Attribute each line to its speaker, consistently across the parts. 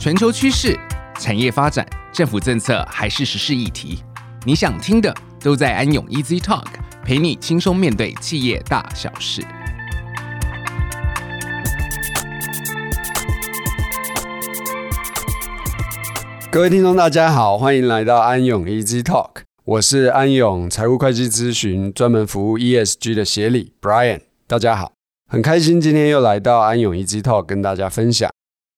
Speaker 1: 全球趋势、产业发展、政府政策还是时事议题，你想听的都在安永 Easy Talk，陪你轻松面对企业大小事。
Speaker 2: 各位听众，大家好，欢迎来到安永 Easy Talk，我是安永财务会计咨询专门服务 ESG 的协理 Brian，大家好，很开心今天又来到安永 Easy Talk 跟大家分享。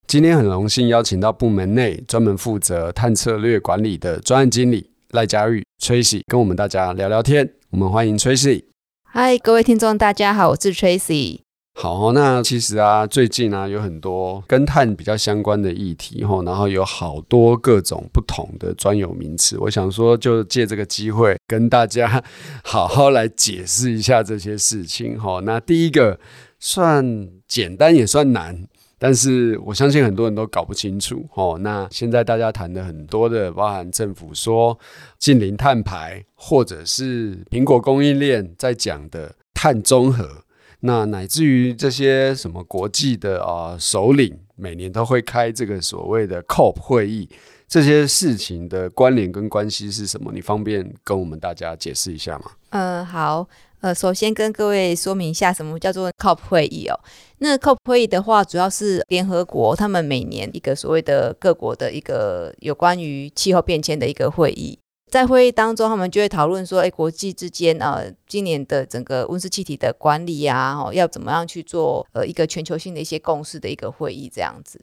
Speaker 2: 今天很荣幸邀请到部门内专门负责碳策略管理的专案经理赖佳玉 Tracy 跟我们大家聊聊天，我们欢迎 Tracy。
Speaker 3: 嗨，各位听众，大家好，我是 Tracy。
Speaker 2: 好，那其实啊，最近啊，有很多跟碳比较相关的议题吼，然后有好多各种不同的专有名词。我想说，就借这个机会跟大家好好来解释一下这些事情吼。那第一个算简单也算难，但是我相信很多人都搞不清楚哦。那现在大家谈的很多的，包含政府说近零碳排，或者是苹果供应链在讲的碳中和。那乃至于这些什么国际的啊首领，每年都会开这个所谓的 COP 会议，这些事情的关联跟关系是什么？你方便跟我们大家解释一下吗？
Speaker 3: 呃，好，呃，首先跟各位说明一下，什么叫做 COP 会议哦。那 COP 会议的话，主要是联合国他们每年一个所谓的各国的一个有关于气候变迁的一个会议。在会议当中，他们就会讨论说，哎，国际之间，呃，今年的整个温室气体的管理啊，哦，要怎么样去做，呃，一个全球性的一些共识的一个会议这样子。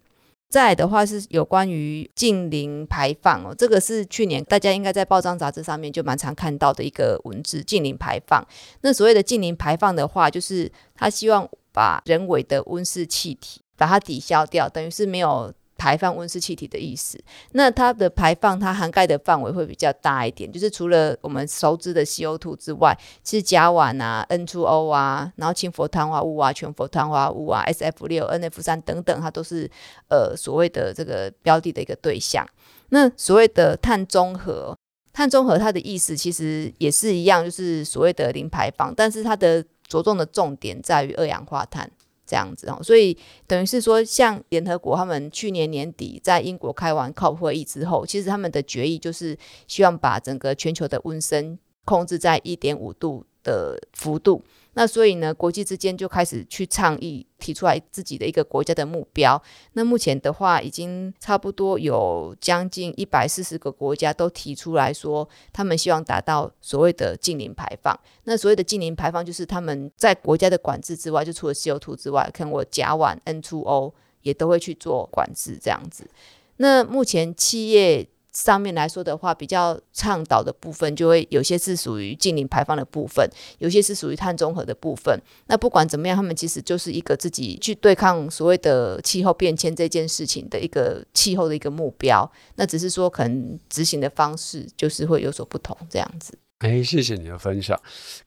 Speaker 3: 再的话是有关于近邻排放哦，这个是去年大家应该在报章杂志上面就蛮常看到的一个文字，近邻排放。那所谓的近邻排放的话，就是他希望把人为的温室气体把它抵消掉，等于是没有。排放温室气体的意思，那它的排放，它涵盖的范围会比较大一点，就是除了我们熟知的 CO2 之外，其实甲烷啊、N2O 啊，然后氢氟碳化物啊、全氟碳化物啊、SF 六、NF 三等等，它都是呃所谓的这个标的的一个对象。那所谓的碳中和，碳中和它的意思其实也是一样，就是所谓的零排放，但是它的着重的重点在于二氧化碳。这样子哦，所以等于是说，像联合国他们去年年底在英国开完 COP 会议之后，其实他们的决议就是希望把整个全球的温升控制在一点五度的幅度。那所以呢，国际之间就开始去倡议，提出来自己的一个国家的目标。那目前的话，已经差不多有将近一百四十个国家都提出来说，他们希望达到所谓的净零排放。那所谓的净零排放，就是他们在国家的管制之外，就除了 CO2 之外，可能我甲烷、N2O 也都会去做管制这样子。那目前企业。上面来说的话，比较倡导的部分，就会有些是属于近零排放的部分，有些是属于碳中和的部分。那不管怎么样，他们其实就是一个自己去对抗所谓的气候变迁这件事情的一个气候的一个目标。那只是说，可能执行的方式就是会有所不同，这样子。
Speaker 2: 哎，谢谢你的分享。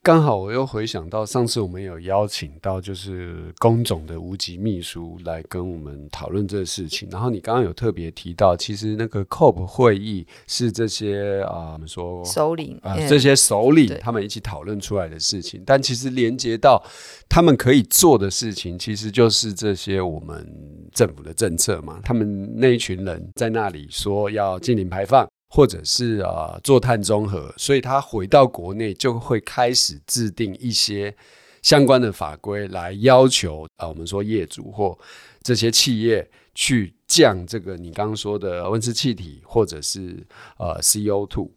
Speaker 2: 刚好我又回想到上次我们有邀请到就是工总的无极秘书来跟我们讨论这个事情。然后你刚刚有特别提到，其实那个 COP 会议是这些啊，我们说
Speaker 3: 首领
Speaker 2: 啊，这些首领他们一起讨论出来的事情。但其实连接到他们可以做的事情，其实就是这些我们政府的政策嘛。他们那一群人在那里说要禁零排放。或者是啊、做碳中和，所以他回到国内就会开始制定一些相关的法规，来要求啊、我们说业主或这些企业去降这个你刚刚说的温室气体，或者是呃 C O two。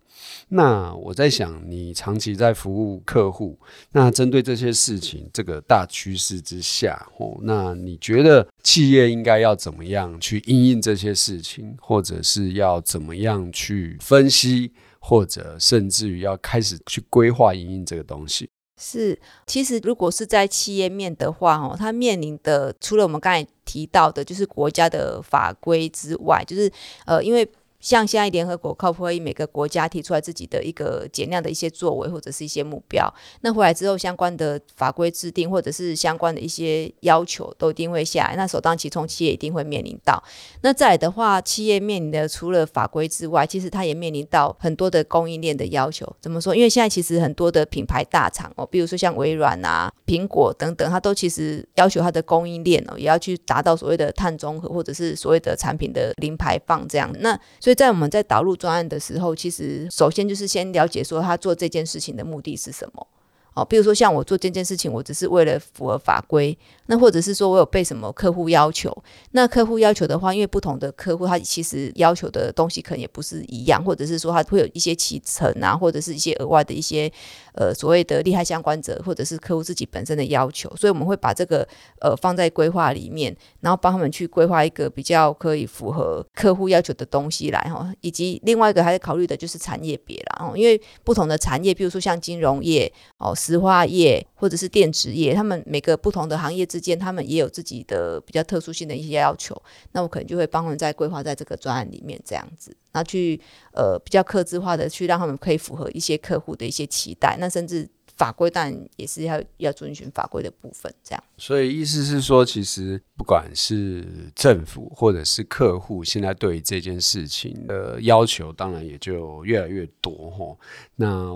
Speaker 2: 那我在想，你长期在服务客户，那针对这些事情，这个大趋势之下，哦，那你觉得企业应该要怎么样去应应这些事情，或者是要怎么样去分析，或者甚至于要开始去规划应应这个东西？
Speaker 3: 是，其实如果是在企业面的话，哦，它面临的除了我们刚才提到的，就是国家的法规之外，就是呃，因为。像现在联合国 COP 会议，每个国家提出来自己的一个减量的一些作为或者是一些目标，那回来之后相关的法规制定或者是相关的一些要求都一定会下来，那首当其冲企业一定会面临到。那再来的话，企业面临的除了法规之外，其实它也面临到很多的供应链的要求。怎么说？因为现在其实很多的品牌大厂哦，比如说像微软啊、苹果等等，它都其实要求它的供应链哦，也要去达到所谓的碳中和或者是所谓的产品的零排放这样。那所以。在我们在导入专案的时候，其实首先就是先了解说他做这件事情的目的是什么。哦，比如说像我做这件事情，我只是为了符合法规，那或者是说我有被什么客户要求，那客户要求的话，因为不同的客户他其实要求的东西可能也不是一样，或者是说他会有一些提成啊，或者是一些额外的一些呃所谓的利害相关者，或者是客户自己本身的要求，所以我们会把这个呃放在规划里面，然后帮他们去规划一个比较可以符合客户要求的东西来哈，以及另外一个还在考虑的就是产业别啦，哦因为不同的产业，比如说像金融业哦。石化业或者是电子业，他们每个不同的行业之间，他们也有自己的比较特殊性的一些要求。那我可能就会帮他们在规划在这个专案里面这样子，那去呃比较客制化的去让他们可以符合一些客户的一些期待。那甚至法规当然也是要要遵循法规的部分这样。
Speaker 2: 所以意思是说，其实不管是政府或者是客户，现在对于这件事情的要求，当然也就越来越多吼。那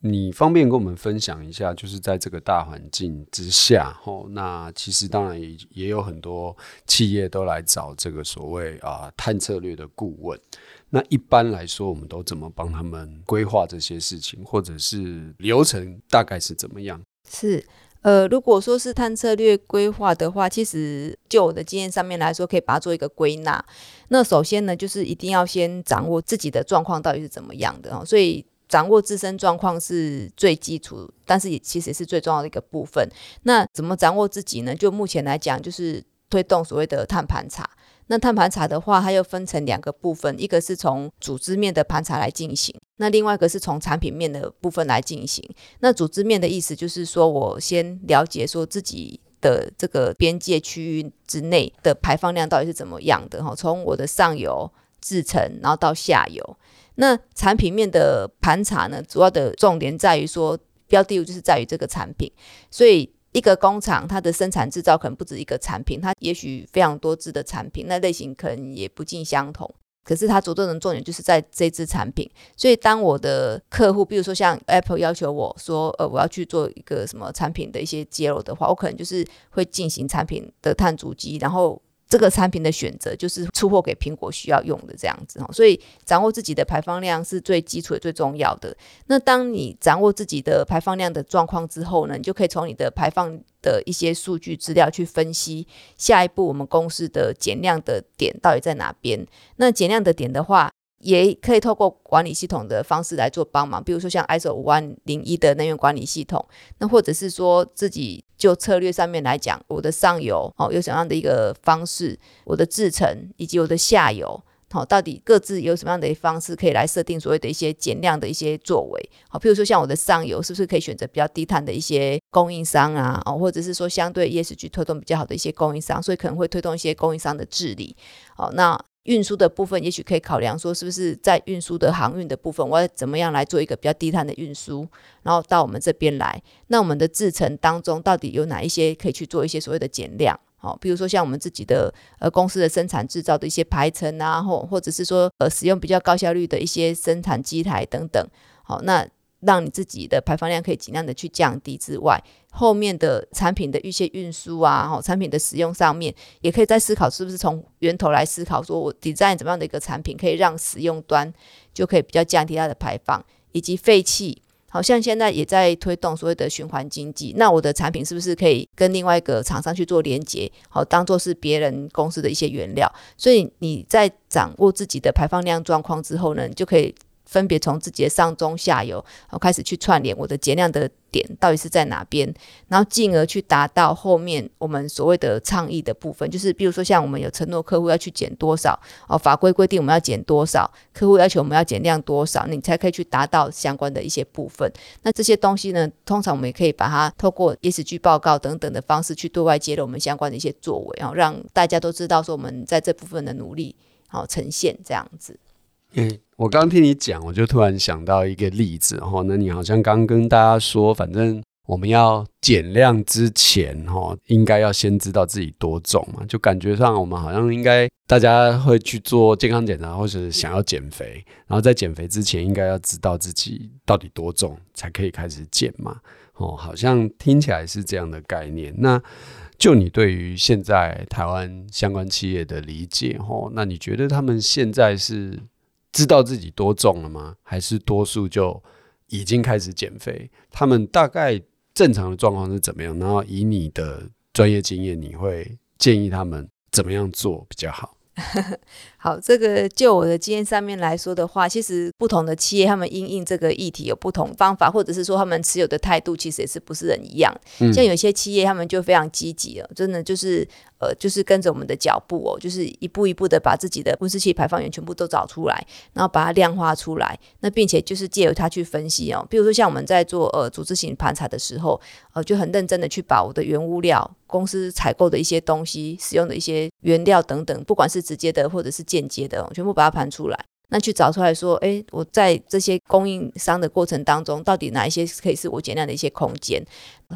Speaker 2: 你方便跟我们分享一下，就是在这个大环境之下，吼，那其实当然也也有很多企业都来找这个所谓啊碳策略的顾问。那一般来说，我们都怎么帮他们规划这些事情，或者是流程大概是怎么样？
Speaker 3: 是，呃，如果说是碳策略规划的话，其实就我的经验上面来说，可以把它做一个归纳。那首先呢，就是一定要先掌握自己的状况到底是怎么样的，所以。掌握自身状况是最基础，但是也其实也是最重要的一个部分。那怎么掌握自己呢？就目前来讲，就是推动所谓的碳盘查。那碳盘查的话，它又分成两个部分，一个是从组织面的盘查来进行，那另外一个是从产品面的部分来进行。那组织面的意思就是说，我先了解说自己的这个边界区域之内的排放量到底是怎么样的哈，从我的上游制成，然后到下游。那产品面的盘查呢，主要的重点在于说，标的物就是在于这个产品，所以一个工厂它的生产制造可能不止一个产品，它也许非常多支的产品，那类型可能也不尽相同。可是它着重的重点就是在这支产品，所以当我的客户，比如说像 Apple 要求我说，呃，我要去做一个什么产品的一些揭露的话，我可能就是会进行产品的碳足迹，然后。这个产品的选择就是出货给苹果需要用的这样子哈，所以掌握自己的排放量是最基础的最重要的。那当你掌握自己的排放量的状况之后呢，你就可以从你的排放的一些数据资料去分析下一步我们公司的减量的点到底在哪边。那减量的点的话，也可以透过管理系统的方式来做帮忙，比如说像 ISO 五万零一的能源管理系统，那或者是说自己就策略上面来讲，我的上游哦有什么样的一个方式，我的制程以及我的下游好，到底各自有什么样的方式可以来设定所谓的一些减量的一些作为，好，譬如说像我的上游是不是可以选择比较低碳的一些供应商啊，哦，或者是说相对 ESG 推动比较好的一些供应商，所以可能会推动一些供应商的治理，好，那。运输的部分，也许可以考量说，是不是在运输的航运的部分，我要怎么样来做一个比较低碳的运输，然后到我们这边来。那我们的制程当中，到底有哪一些可以去做一些所谓的减量？好，比如说像我们自己的呃公司的生产制造的一些排程啊，或或者是说呃使用比较高效率的一些生产机台等等。好，那。让你自己的排放量可以尽量的去降低之外，后面的产品的一些运输啊，哈，产品的使用上面，也可以在思考是不是从源头来思考，说我 design 怎么样的一个产品，可以让使用端就可以比较降低它的排放，以及废气，好像现在也在推动所谓的循环经济，那我的产品是不是可以跟另外一个厂商去做连接，好，当做是别人公司的一些原料，所以你在掌握自己的排放量状况之后呢，你就可以。分别从自己的上中下游，然后开始去串联我的减量的点到底是在哪边，然后进而去达到后面我们所谓的倡议的部分，就是比如说像我们有承诺客户要去减多少，哦，法规规定我们要减多少，客户要求我们要减量多少，你才可以去达到相关的一些部分。那这些东西呢，通常我们也可以把它透过 ESG 报告等等的方式去对外揭露我们相关的一些作为，然后让大家都知道说我们在这部分的努力，好呈现这样子。
Speaker 2: 嗯，我刚听你讲，我就突然想到一个例子哈。那你好像刚跟大家说，反正我们要减量之前哈，应该要先知道自己多重嘛。就感觉上我们好像应该大家会去做健康检查，或者想要减肥，然后在减肥之前应该要知道自己到底多重，才可以开始减嘛。哦，好像听起来是这样的概念。那就你对于现在台湾相关企业的理解，吼，那你觉得他们现在是知道自己多重了吗？还是多数就已经开始减肥？他们大概正常的状况是怎么样？然后以你的专业经验，你会建议他们怎么样做比较好？
Speaker 3: 好，这个就我的经验上面来说的话，其实不同的企业他们因应这个议题有不同方法，或者是说他们持有的态度其实也是不是很一样。嗯、像有些企业他们就非常积极了，真的就是呃，就是跟着我们的脚步哦，就是一步一步的把自己的温室气排放源全部都找出来，然后把它量化出来，那并且就是借由它去分析哦，比如说像我们在做呃组织型盘查的时候，呃就很认真的去把我的原物料、公司采购的一些东西、使用的一些原料等等，不管是直接的或者是间接的，全部把它盘出来，那去找出来说，哎，我在这些供应商的过程当中，到底哪一些可以是我减量的一些空间，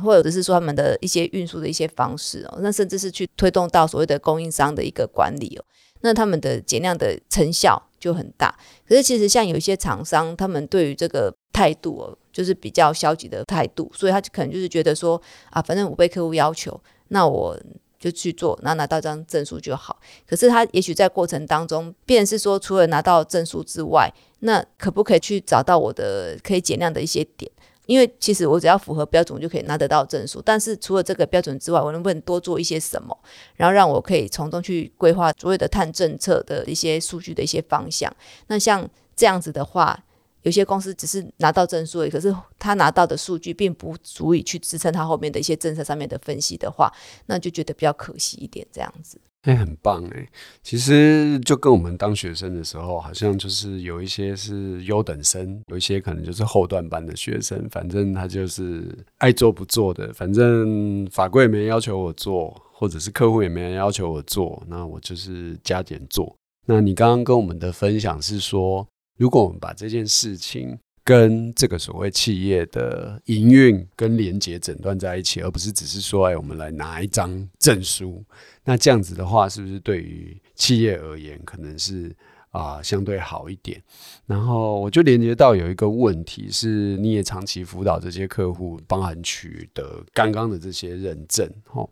Speaker 3: 或者是说他们的一些运输的一些方式哦，那甚至是去推动到所谓的供应商的一个管理哦，那他们的减量的成效就很大。可是其实像有一些厂商，他们对于这个态度哦，就是比较消极的态度，所以他可能就是觉得说，啊，反正我被客户要求，那我。就去做，然后拿到一张证书就好。可是他也许在过程当中，便是说，除了拿到证书之外，那可不可以去找到我的可以减量的一些点？因为其实我只要符合标准，我就可以拿得到证书。但是除了这个标准之外，我能不能多做一些什么，然后让我可以从中去规划所有的碳政策的一些数据的一些方向？那像这样子的话。有些公司只是拿到证书而已，可是他拿到的数据并不足以去支撑他后面的一些政策上面的分析的话，那就觉得比较可惜一点。这样子，
Speaker 2: 哎、很棒哎、其实就跟我们当学生的时候，好像就是有一些是优等生，有一些可能就是后段班的学生。反正他就是爱做不做的，反正法规也没要求我做，或者是客户也没人要求我做，那我就是加减做。那你刚刚跟我们的分享是说，如果我们把这件事情跟这个所谓企业的营运跟连结诊断在一起，而不是只是说，哎，我们来拿一张证书，那这样子的话，是不是对于企业而言，可能是？啊、相对好一点。然后我就连接到有一个问题是，你也长期辅导这些客户，包含取得刚刚的这些认证。哦，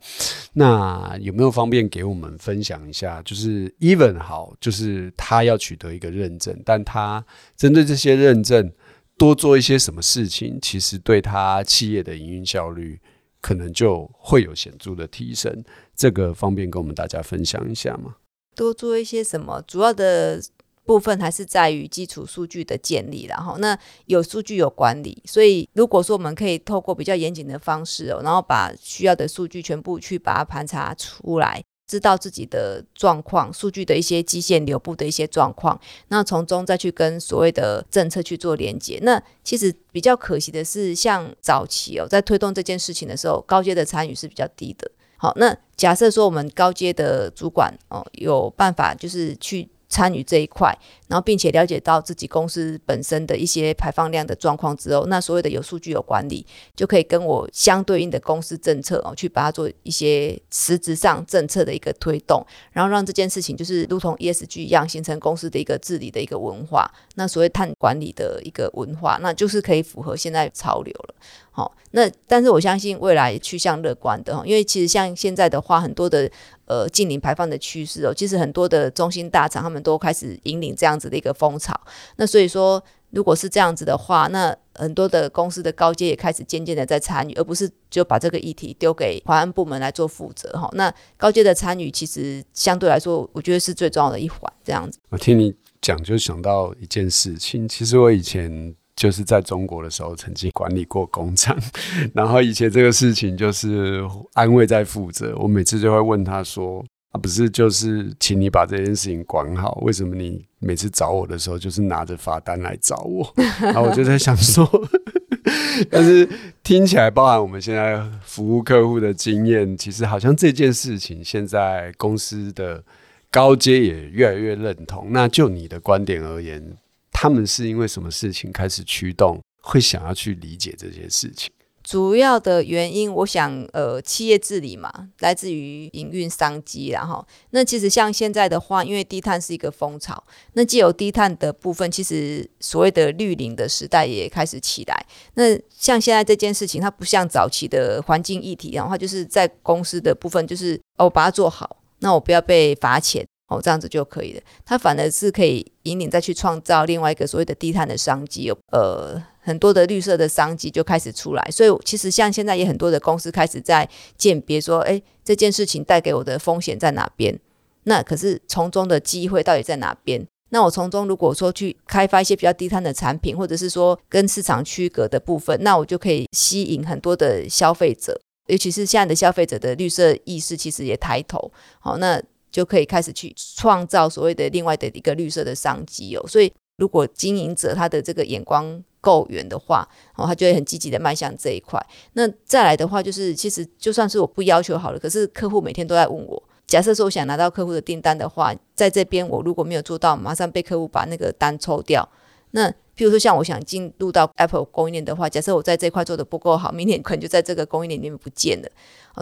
Speaker 2: 那有没有方便给我们分享一下？就是 even 好，就是他要取得一个认证，但他针对这些认证多做一些什么事情，其实对他企业的营运效率可能就会有显著的提升。这个方便跟我们大家分享一下吗？
Speaker 3: 多做一些什么？主要的部分还是在于基础数据的建立，然后那有数据有管理，所以如果说我们可以透过比较严谨的方式哦，然后把需要的数据全部去把它盘查出来，知道自己的状况，数据的一些基线流布的一些状况，那从中再去跟所谓的政策去做连接。那其实比较可惜的是，像早期哦，在推动这件事情的时候，高阶的参与是比较低的。好，那假设说我们高阶的主管哦，有办法就是去参与这一块，然后并且了解到自己公司本身的一些排放量的状况之后，那所谓的有数据有管理，就可以跟我相对应的公司政策哦，去把它做一些实质上政策的一个推动，然后让这件事情就是如同 ESG 一样，形成公司的一个治理的一个文化。那所谓碳管理的一个文化，那就是可以符合现在潮流了。那但是我相信未来趋向乐观的，因为其实像现在的话，很多的呃净零排放的趋势哦，其实很多的中心大厂他们都开始引领这样子的一个风潮。那所以说，如果是这样子的话，那很多的公司的高阶也开始渐渐的在参与，而不是就把这个议题丢给环安部门来做负责哈。那高阶的参与其实相对来说，我觉得是最重要的一环。这样子，
Speaker 2: 我听你讲就想到一件事情，其实我以前。就是在中国的时候，曾经管理过工厂，然后以前这个事情就是安慰在负责。我每次就会问他说：“啊，不是，就是请你把这件事情管好，为什么你每次找我的时候就是拿着罚单来找我？” 然后我就在想说，但是听起来，包含我们现在服务客户的经验，其实好像这件事情现在公司的高阶也越来越认同。那就你的观点而言，他们是因为什么事情开始驱动，会想要去理解这些事情？
Speaker 3: 主要的原因，我想，呃，企业治理嘛，来自于营运商机，然后，那其实像现在的话，因为低碳是一个风潮，那既有低碳的部分，其实所谓的绿领的时代也开始起来。那像现在这件事情，它不像早期的环境议题，然后就是在公司的部分，就是哦，把它做好，那我不要被罚钱。哦，这样子就可以了。它反而是可以引领再去创造另外一个所谓的低碳的商机，有呃很多的绿色的商机就开始出来。所以其实像现在也很多的公司开始在鉴别说，哎，这件事情带给我的风险在哪边？那可是从中的机会到底在哪边？那我从中如果说去开发一些比较低碳的产品，或者是说跟市场区隔的部分，那我就可以吸引很多的消费者，尤其是现在的消费者的绿色意识其实也抬头。好，那。就可以开始去创造所谓的另外的一个绿色的商机哦，所以如果经营者他的这个眼光够远的话，哦，他就会很积极的迈向这一块。那再来的话，就是其实就算是我不要求好了，可是客户每天都在问我，假设说我想拿到客户的订单的话，在这边我如果没有做到，马上被客户把那个单抽掉，那。譬如说，像我想进入到 Apple 供应链的话，假设我在这块做的不够好，明年可能就在这个供应链里面不见了。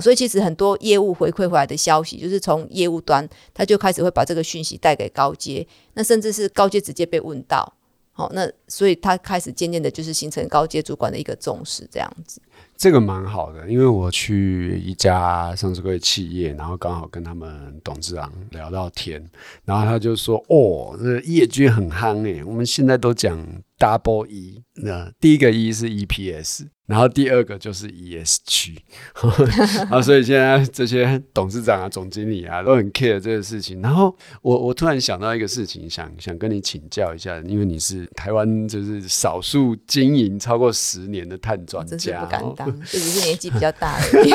Speaker 3: 所以其实很多业务回馈回来的消息，就是从业务端他就开始会把这个讯息带给高阶，那甚至是高阶直接被问到，好，那所以他开始渐渐的就是形成高阶主管的一个重视这样子。
Speaker 2: 这个蛮好的，因为我去一家上市柜企业，然后刚好跟他们董事长聊到天，然后他就说：“哦，这业绩很夯诶，我们现在都讲 Double E，那第一个 E 是 EPS。”然后第二个就是 ESG 啊，所以现在这些董事长啊、总经理啊都很 care 这个事情。然后我我突然想到一个事情，想想跟你请教一下，因为你是台湾就是少数经营超过十年的碳专家，
Speaker 3: 真是不敢当，这只是年纪比较大而已。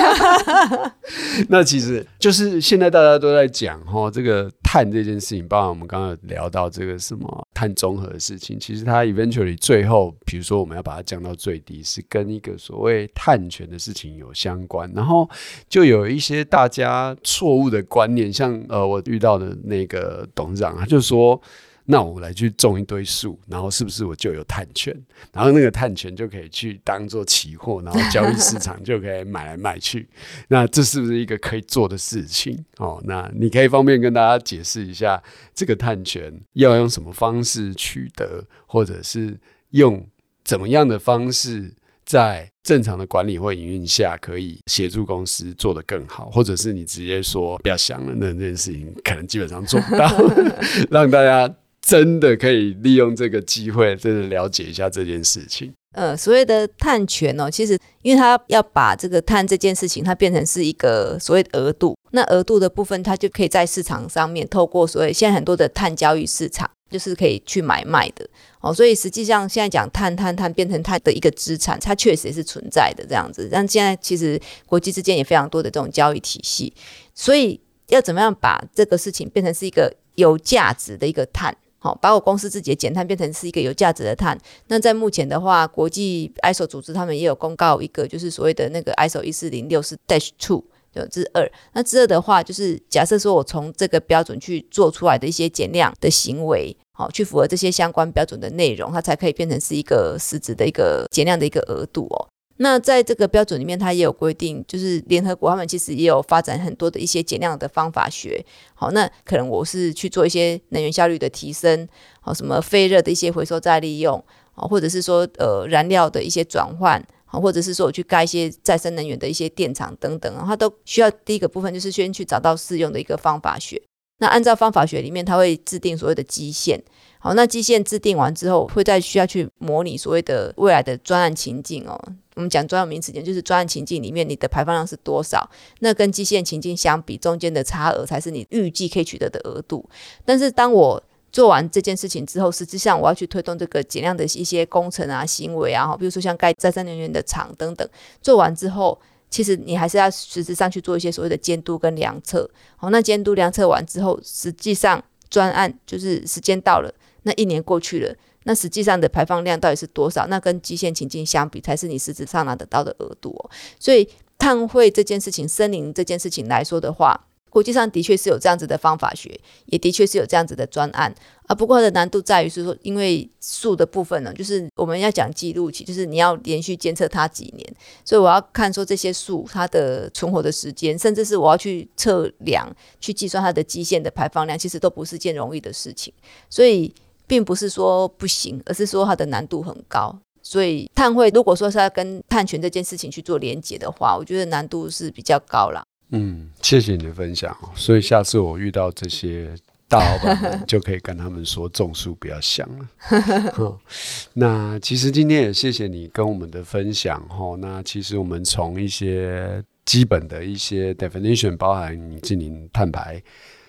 Speaker 2: 那其实就是现在大家都在讲哈，这个碳这件事情，包括我们刚刚聊到这个什么碳中和的事情，其实它 eventually 最后，比如说我们要把它降到最低，是跟一个所谓碳权的事情有相关，然后就有一些大家错误的观念，像呃，我遇到的那个董事长，他就说，那我来去种一堆树，然后是不是我就有碳权？然后那个碳权就可以去当做期货，然后交易市场就可以买来卖去。那这是不是一个可以做的事情？哦，那你可以方便跟大家解释一下，这个碳权要用什么方式取得，或者是用怎么样的方式？在正常的管理或营运下，可以协助公司做得更好，或者是你直接说不要想了，那这件事情可能基本上做不到，让大家真的可以利用这个机会，真的了解一下这件事情。
Speaker 3: 呃，所谓的碳权哦，其实因为它要把这个碳这件事情，它变成是一个所谓额度，那额度的部分，它就可以在市场上面透过所谓现在很多的碳交易市场。就是可以去买卖的哦，所以实际上现在讲碳碳碳变成它的一个资产，它确实是存在的这样子。但现在其实国际之间也非常多的这种交易体系，所以要怎么样把这个事情变成是一个有价值的一个碳，好，把我公司自己的减碳变成是一个有价值的碳。那在目前的话，国际 ISO 组织他们也有公告一个，就是所谓的那个 ISO 一四零六是 Dash Two。有之二，那之二的话，就是假设说我从这个标准去做出来的一些减量的行为，好，去符合这些相关标准的内容，它才可以变成是一个实质的一个减量的一个额度哦。那在这个标准里面，它也有规定，就是联合国他们其实也有发展很多的一些减量的方法学。好，那可能我是去做一些能源效率的提升，好，什么废热的一些回收再利用，好，或者是说呃燃料的一些转换。好或者是说我去盖一些再生能源的一些电厂等等，它都需要第一个部分就是先去找到适用的一个方法学。那按照方法学里面，它会制定所谓的基线。好，那基线制定完之后，会再需要去模拟所谓的未来的专案情境哦。我们讲专有名词，就是专案情境里面你的排放量是多少，那跟基线情境相比，中间的差额才是你预计可以取得的额度。但是当我做完这件事情之后，实际上我要去推动这个减量的一些工程啊、行为啊，比如说像盖再生能源的厂等等。做完之后，其实你还是要实质上去做一些所谓的监督跟量测。好，那监督量测完之后，实际上专案就是时间到了，那一年过去了，那实际上的排放量到底是多少？那跟基线情境相比，才是你实质上拿得到的额度哦。所以碳汇这件事情、森林这件事情来说的话，国际上的确是有这样子的方法学，也的确是有这样子的专案啊。不过它的难度在于是说，因为树的部分呢，就是我们要讲记录期，就是你要连续监测它几年，所以我要看说这些树它的存活的时间，甚至是我要去测量、去计算它的基线的排放量，其实都不是件容易的事情。所以并不是说不行，而是说它的难度很高。所以碳汇如果说是要跟碳权这件事情去做连结的话，我觉得难度是比较高啦。
Speaker 2: 嗯，谢谢你的分享。所以下次我遇到这些大老板们，就可以跟他们说种树不要想了。那其实今天也谢谢你跟我们的分享哈。那其实我们从一些基本的一些 definition，包含你净零碳排、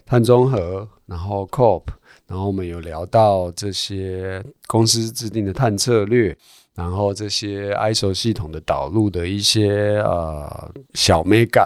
Speaker 2: 碳中和，然后 COP，然后我们有聊到这些公司制定的碳策略。然后这些 ISO 系统的导入的一些呃小美感，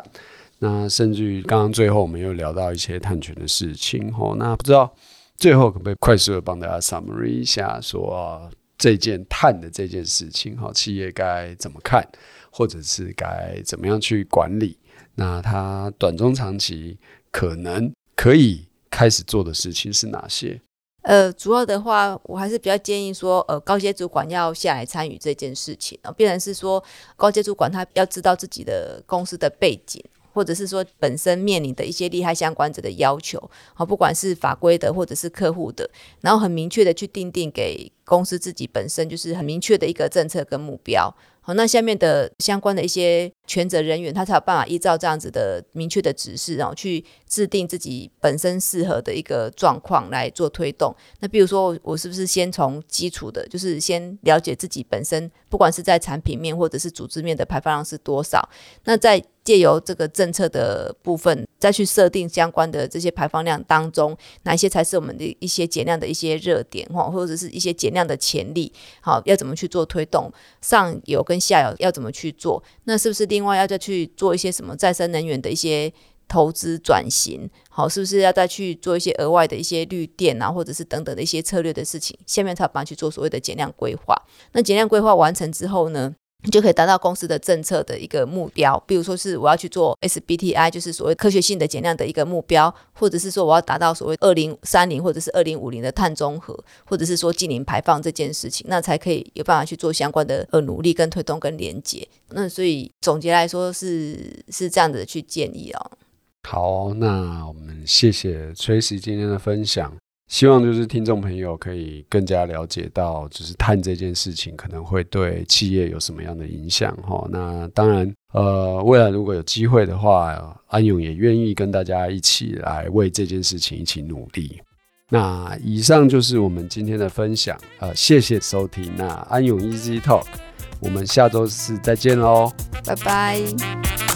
Speaker 2: 那甚至于刚刚最后我们又聊到一些碳权的事情哦，那不知道最后可不可以快速的帮大家 summary 一下说，这件碳的这件事情哈，企业该怎么看，或者是该怎么样去管理？那它短中长期可能可以开始做的事情是哪些？
Speaker 3: 呃，主要的话，我还是比较建议说，呃，高阶主管要下来参与这件事情啊，必然是说，高阶主管他要知道自己的公司的背景，或者是说本身面临的一些利害相关者的要求，好，不管是法规的或者是客户的，然后很明确的去定定给公司自己本身就是很明确的一个政策跟目标。好，那下面的相关的一些权责人员，他才有办法依照这样子的明确的指示，然后去制定自己本身适合的一个状况来做推动。那比如说，我是不是先从基础的，就是先了解自己本身，不管是在产品面或者是组织面的排放量是多少，那在借由这个政策的部分，再去设定相关的这些排放量当中，哪些才是我们的一些减量的一些热点，或或者是一些减量的潜力，好，要怎么去做推动？上游跟下游要怎么去做？那是不是另外要再去做一些什么再生能源的一些投资转型？好，是不是要再去做一些额外的一些绿电啊，或者是等等的一些策略的事情？下面才有办法去做所谓的减量规划。那减量规划完成之后呢？你就可以达到公司的政策的一个目标，比如说是我要去做 SBTI，就是所谓科学性的减量的一个目标，或者是说我要达到所谓二零三零或者是二零五零的碳中和，或者是说净零排放这件事情，那才可以有办法去做相关的呃努力跟推动跟连接。那所以总结来说是是这样子去建议哦。
Speaker 2: 好，那我们谢谢 Tracy 今天的分享。希望就是听众朋友可以更加了解到，就是碳这件事情可能会对企业有什么样的影响哈。那当然，呃，未来如果有机会的话，安永也愿意跟大家一起来为这件事情一起努力。那以上就是我们今天的分享，呃，谢谢收听。那安永 Easy Talk，我们下周四再见喽，
Speaker 3: 拜拜。